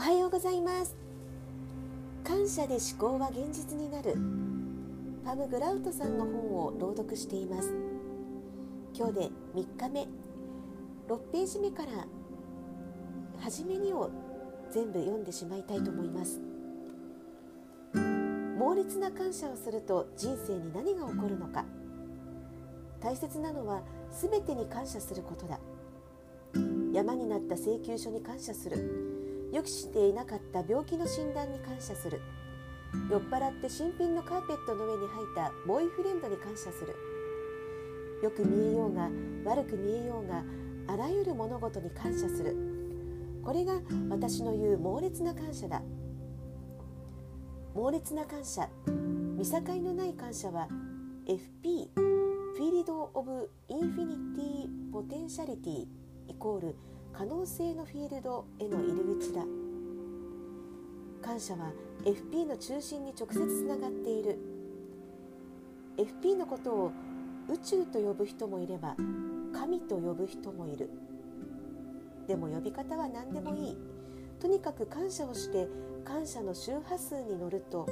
はようございます。感謝で思考は現実になる。パム・グラウトさんの本を朗読しています。今日で3日目。6ページ目から初めにを全部読んでしまいたいと思います。猛烈な感謝をすると人生に何が起こるのか。大切なのは全てに感謝することだ。山になった請求書に感謝する。予期していなかった病気の診断に感謝する。酔っ払って新品のカーペットの上に履いたボーイフレンドに感謝する。よく見えようが悪く見えようがあらゆる物事に感謝する。これが私の言う猛烈な感謝だ。猛烈な感謝。見境のない感謝は FP フィールド・オブ・インフィニティ・ポテンシャリティイコール可能性のフィールドへの入り口だ。感謝は FP の中心に直接つながっている。FP のことを宇宙と呼ぶ人もいれば神と呼ぶ人もいる。でも呼び方は何でもいい。とにかく感謝をして感謝の周波数に乗ると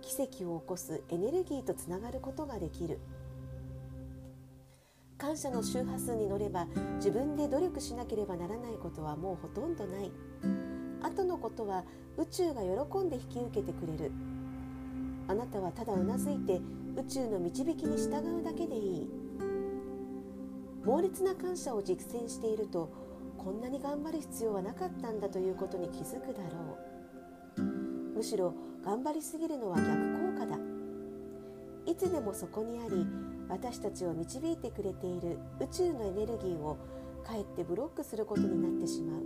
奇跡を起こすエネルギーとつながることができる。感謝の周波数に乗れば自分で努力しなければならないことはもうほとんどない。後のことは宇宙が喜んで引き受けてくれる。あなたはただうなずいて宇宙の導きに従うだけでいい。猛烈な感謝を実践しているとこんなに頑張る必要はなかったんだということに気づくだろう。むしろ頑張りすぎるのは逆効果だ。いつでもそこにあり私たちを導いてくれている宇宙のエネルギーをかえってブロックすることになってしまう。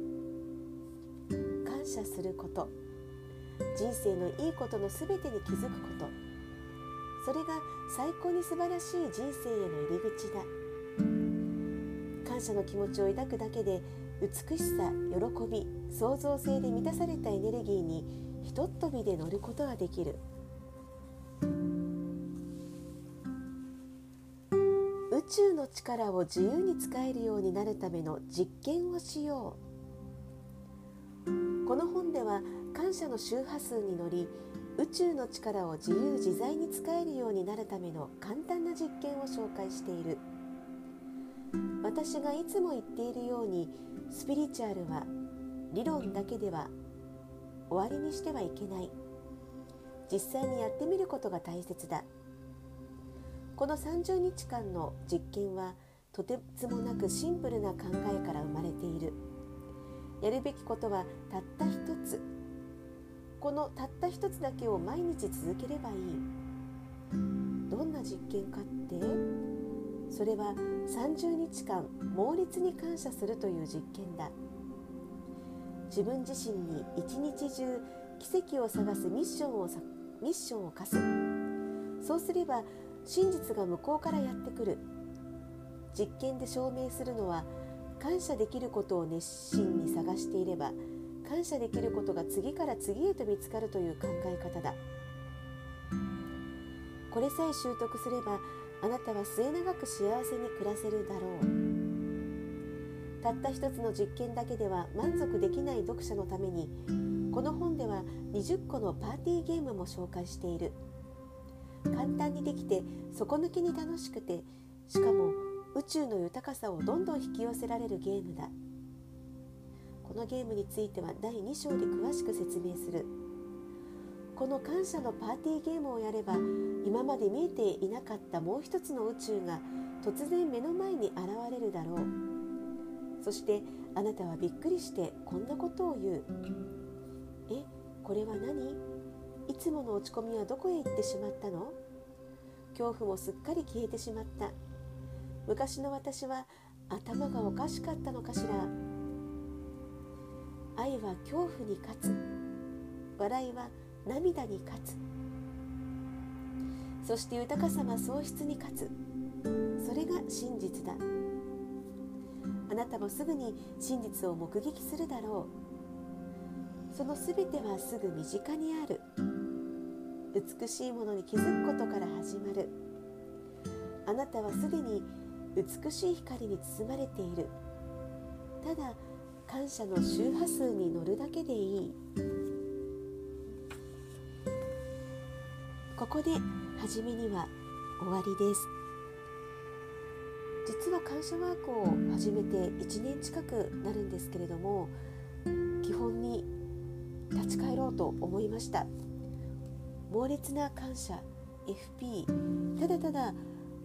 感謝すること。人生のいいことの全てに気づくこと。それが最高に素晴らしい人生への入り口だ。感謝の気持ちを抱くだけで美しさ喜び創造性で満たされたエネルギーにひとっ飛びで乗ることができる。宙の力を自由に使えるようになるための実験をしよう。この本では感謝の周波数に乗り宇宙の力を自由自在に使えるようになるための簡単な実験を紹介している。私がいつも言っているようにスピリチュアルは理論だけでは終わりにしてはいけない。実際にやってみることが大切だ。この30日間の実験はとてつもなくシンプルな考えから生まれている。やるべきことはたった一つ。このたった一つだけを毎日続ければいい。どんな実験かってそれは30日間猛烈に感謝するという実験だ。自分自身に一日中奇跡を探すミッションをミッションを課す。そうすれば真実が向こうからやってくる。実験で証明するのは感謝できることを熱心に探していれば感謝できることが次から次へと見つかるという考え方だ。これさえ習得すればあなたは末永く幸せに暮らせるだろう。たった一つの実験だけでは満足できない読者のためにこの本では20個のパーティーゲームも紹介している。簡単にできて底抜けに楽しくてしかも宇宙の豊かさをどんどん引き寄せられるゲームだ。このゲームについては第2章で詳しく説明する。この感謝のパーティーゲームをやれば今まで見えていなかったもう一つの宇宙が突然目の前に現れるだろう。そしてあなたはびっくりしてこんなことを言う。えこれは何？いつもの落ち込みはどこへ行ってしまったの？恐怖もすっかり消えてしまった。昔の私は頭がおかしかったのかしら？愛は恐怖に勝つ。笑いは涙に勝つ。そして豊かさは喪失に勝つ。それが真実だ。あなたもすぐに真実を目撃するだろう。そのすべてはすぐ身近にある。美しいものに気づくことから始まる。あなたはすでに美しい光に包まれている。ただ感謝の周波数に乗るだけでいい。ここで初めには終わりです。実は感謝ワークを始めて1年近くなるんですけれども基本に立ち返ろうと思いました。猛烈な感謝 FP ただただ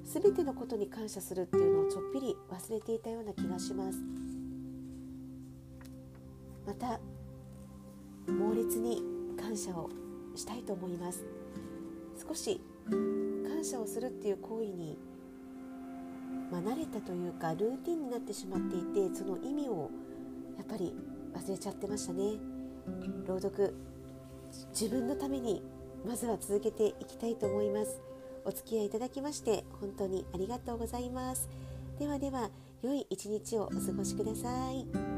全てのことに感謝するっていうのをちょっぴり忘れていたような気がします。また猛烈に感謝をしたいと思います。少し感謝をするっていう行為に、まあ、慣れたというかルーティンになってしまっていてその意味をやっぱり忘れちゃってましたね。朗読自分のためにまずは続けていきたいと思いますお付き合いいただきまして本当にありがとうございますではでは良い一日をお過ごしください。